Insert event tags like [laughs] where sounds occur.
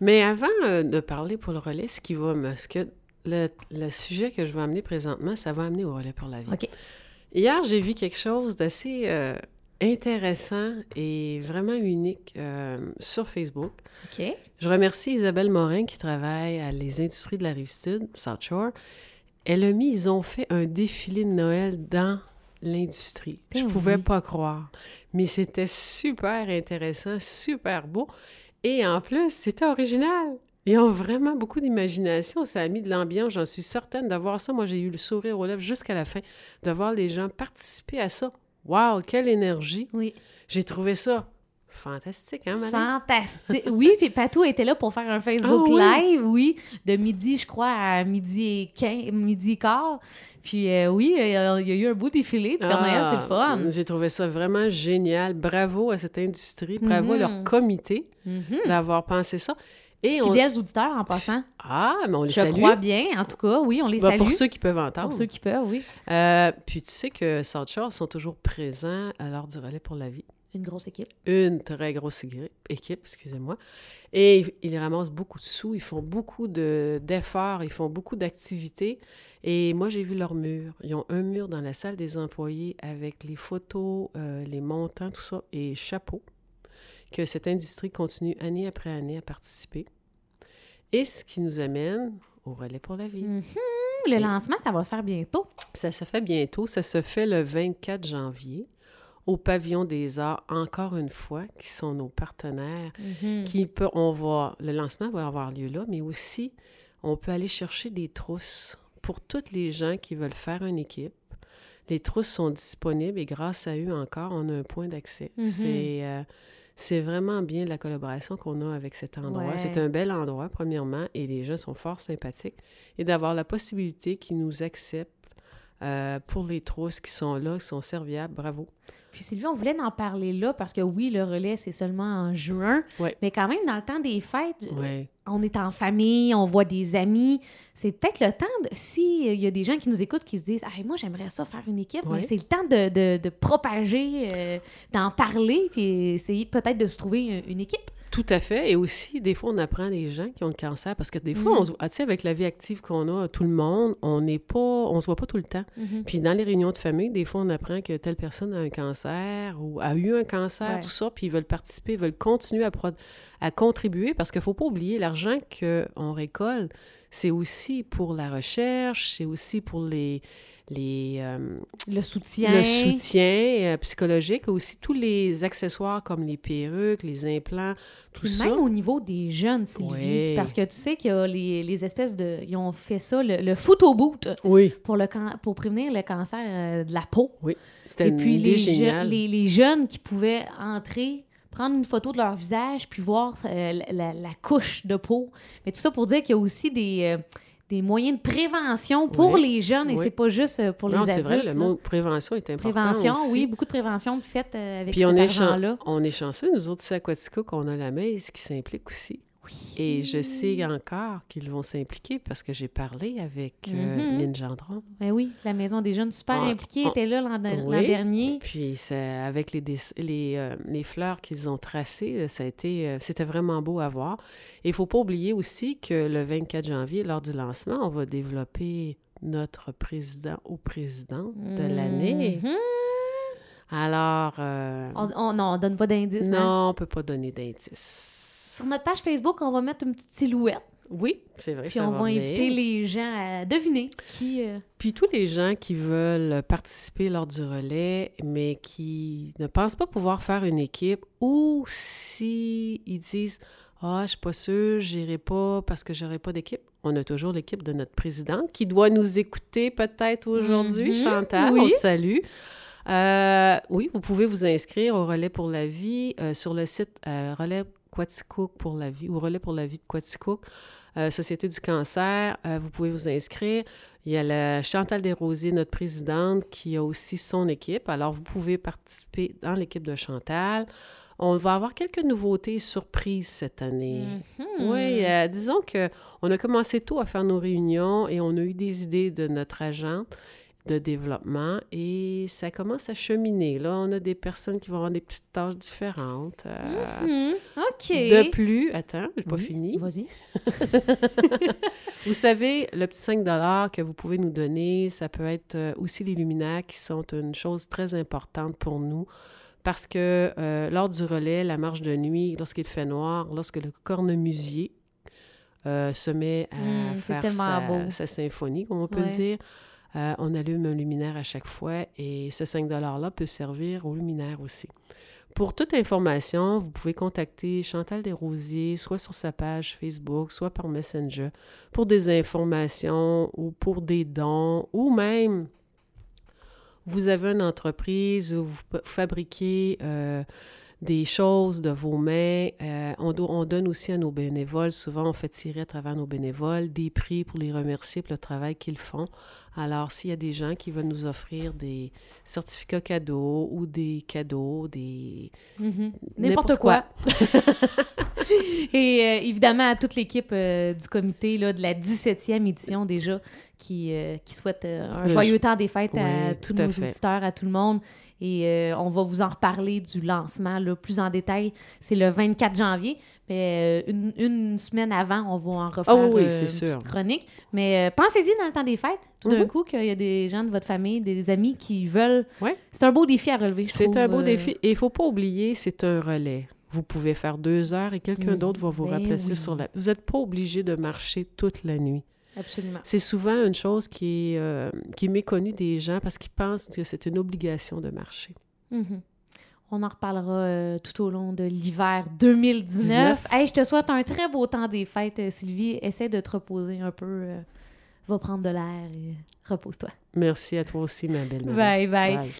Mais avant euh, de parler pour le relais, ce qui va me... Ce que le, le sujet que je vais amener présentement, ça va amener au relais pour la vie. OK. Hier, j'ai vu quelque chose d'assez euh, intéressant et vraiment unique euh, sur Facebook. OK. Je remercie Isabelle Morin qui travaille à les industries de la Rive-Sud, South Shore. Elle a mis, ils ont fait un défilé de Noël dans l'industrie. Je Ben pouvais oui. pas croire. Mais c'était super intéressant, super beau. Et en plus, c'était original. Ils ont vraiment beaucoup d'imagination. Ça a mis de l'ambiance. J'en suis certaine de voir ça. Moi, j'ai eu le sourire aux lèvres jusqu'à la fin, de voir les gens participer à ça. Wow, quelle énergie! Oui. J'ai trouvé ça fantastique, hein, Marie? Fantastique. Oui, puis Patou était là pour faire un Facebook Ah oui? Live, oui, de midi, je crois, à midi et, 15, midi et quart. Puis euh, oui, il y a il y a eu un beau défilé du Père Noël, c'est le Ah, fun. J'ai trouvé ça vraiment génial. Bravo à cette industrie, bravo à Mhm. leur comité Mhm. d'avoir pensé ça. Et on... Fidèles auditeurs, en passant. Ah, mais on les Je salue. crois bien, en tout cas, oui, on les Bah, salue. pour ceux qui peuvent entendre. Pour ceux qui peuvent, oui. Euh, puis tu sais que South Shore sont toujours présents à l'heure du relais pour la vie. Une grosse équipe. Une très grosse équipe, excusez-moi. Et ils- ramassent beaucoup de sous, ils font beaucoup de- d'efforts, ils font beaucoup d'activités. Et moi, j'ai vu leur mur. Ils ont un mur dans la salle des employés avec les photos, euh, les montants, tout ça, et chapeau, que cette industrie continue année après année à participer. Et ce qui nous amène au relais pour la vie. Mhm. Le lancement, ça va se faire bientôt. Ça se fait bientôt. Ça se fait le 24 janvier au Pavillon des Arts, encore une fois, qui sont nos partenaires. Mhm. Qui peut, on va, le lancement va avoir lieu là, mais aussi, on peut aller chercher des trousses pour toutes les gens qui veulent faire une équipe. Les trousses sont disponibles et grâce à eux encore, on a un point d'accès. Mhm. C'est euh, c'est vraiment bien la collaboration qu'on a avec cet endroit. Ouais. C'est un bel endroit, premièrement, et les gens sont fort sympathiques. Et d'avoir la possibilité qu'ils nous acceptent euh, pour les trousses qui sont là, qui sont serviables, bravo. Puis Sylvie, on voulait en parler là parce que oui, le relais, c'est seulement en juin. Ouais. Mais quand même, dans le temps des fêtes, Ouais. on est en famille, on voit des amis. C'est peut-être le temps, de, si il y a des gens qui nous écoutent qui se disent ah, moi, j'aimerais ça faire une équipe, Ouais. mais c'est le temps de, de- de propager, euh, d'en parler, puis essayer peut-être de se trouver une, une équipe. Tout à fait. Et aussi, des fois, on apprend des gens qui ont le cancer parce que des fois, Mm. on se voit, tu sais, avec la vie active qu'on a, tout le monde, on n'est pas, on se voit pas tout le temps. Puis dans les réunions de famille, des fois, on apprend que telle personne a un cancer ou a eu un cancer, Ouais. tout ça, puis ils veulent participer, ils veulent continuer à contribuer parce qu'il faut pas oublier, l'argent qu'on récolte, c'est aussi pour la recherche, c'est aussi pour les, les, euh, Le soutien. le soutien euh, psychologique, aussi tous les accessoires comme les perruques, les implants, tout Puis ça. même au niveau des jeunes, Sylvie, Ouais. parce que tu sais qu'il y a les, les espèces de... Ils ont fait ça, le, le photo boot, Oui, pour, le can- pour prévenir le cancer euh, de la peau. c'était Et une puis idée les, je- les, les jeunes qui pouvaient entrer, prendre une photo de leur visage, puis voir euh, la, la- la couche de peau. Mais tout ça pour dire qu'il y a aussi des, euh, des moyens de prévention pour Oui. les jeunes, et Oui. c'est pas juste euh, pour non, les c'est adultes. vrai, le mot prévention est important Prévention, aussi. oui, beaucoup de prévention faites euh, avec Puis cet on est, chan- argent-là. on est chanceux, nous autres, ici à Quatico, qu'on a la maise qui s'implique aussi. Oui. Et je sais encore qu'ils vont s'impliquer parce que j'ai parlé avec euh, Mhm. Lynn Gendron. Ben oui, la Maison des jeunes super On- impliquée on- était là l'an Oui. dernier. Puis avec les, les, euh, les fleurs qu'ils ont tracées, euh, ça a été, euh, c'était vraiment beau à voir. Et il faut pas oublier aussi que le 24 janvier, lors du lancement, on va développer notre président ou présidente de l'année. Mhm. Alors, On, on donne pas d'indice. hein? non, on peut pas donner d'indice. Sur notre page Facebook, on va mettre une petite silhouette. Oui, c'est vrai. Puis ça on va venir. inviter les gens à deviner qui. euh, Puis tous les gens qui veulent participer lors du relais, mais qui ne pensent pas pouvoir faire une équipe, ou si ils disent Ah, je suis pas sûre, j'irai pas parce que j'aurai pas d'équipe. On a toujours l'équipe de notre présidente qui doit nous écouter peut-être aujourd'hui, Mhm, Chantal. oui. On te salue. Euh, oui, vous pouvez vous inscrire au Relais pour la vie euh, sur le site euh, Relais Quaticook pour la vie ou Relais pour la vie de Quaticook, euh, Société du cancer. Euh, vous pouvez vous inscrire. Il y a la Chantal Desrosiers, notre présidente, qui a aussi son équipe. Alors, vous pouvez participer dans l'équipe de Chantal. On va avoir quelques nouveautés surprises cette année. mhm. Oui, euh, disons que on a commencé tôt à faire nos réunions et on a eu des idées de notre agente de développement et ça commence à cheminer. Là, on a des personnes qui vont avoir des petites tâches différentes. Euh, Mhm. OK. De plus, attends, j'ai pas Oui, fini. Vas-y. [laughs] Vous savez, le petit 5 que vous pouvez nous donner, ça peut être euh, aussi les luminaires qui sont une chose très importante pour nous parce que euh, lors du relais, la marche de nuit, lorsqu'il fait noir, lorsque le cornemusier euh, se met à Mm, faire sa, symphonie, comme on peut Ouais. dire, euh, on allume un luminaire à chaque fois et ce 5 $-là peut servir au luminaire aussi. Pour toute information, vous pouvez contacter Chantal Desrosiers, soit sur sa page Facebook, soit par Messenger, pour des informations ou pour des dons, ou même vous avez une entreprise où vous fabriquez euh, des choses de vos mains. Euh, on, do- on donne aussi à nos bénévoles, souvent on fait tirer à travers nos bénévoles des prix pour les remercier pour le travail qu'ils font. Alors, s'il y a des gens qui veulent nous offrir des certificats cadeaux ou des cadeaux, des... Mhm. N'importe N'importe quoi. [laughs] [laughs] Et euh, évidemment, à toute l'équipe euh, du comité là, de la 17e édition déjà, qui, euh, qui souhaite un joyeux temps des fêtes à tous à nos fait. auditeurs, à tout le monde. Et on va vous en reparler du lancement là, plus en détail. C'est le 24 janvier. Mais une, une semaine avant, on va en refaire Ah oui, une sûr. petite chronique. Mais pensez-y dans le temps des fêtes, tout d'un Mhm. coup, qu'il y a des gens de votre famille, des amis qui veulent. Ouais. C'est un beau défi à relever, je C'est un beau défi. Et il faut pas oublier, c'est un relais. Vous pouvez faire deux heures et quelqu'un d'autre va vous Ben remplacer oui. sur la... Vous n'êtes pas obligé de marcher toute la nuit. Absolument. C'est souvent une chose qui est, euh, qui est méconnue des gens parce qu'ils pensent que c'est une obligation de marcher. Mhm. On en reparlera euh, tout au long de l'hiver 2019. 19. Hey, je te souhaite un très beau temps des fêtes, euh, Sylvie. Essaie de te reposer un peu. euh, va prendre de l'air et repose-toi. Merci à toi aussi, ma belle Marie. Bye bye. Bye.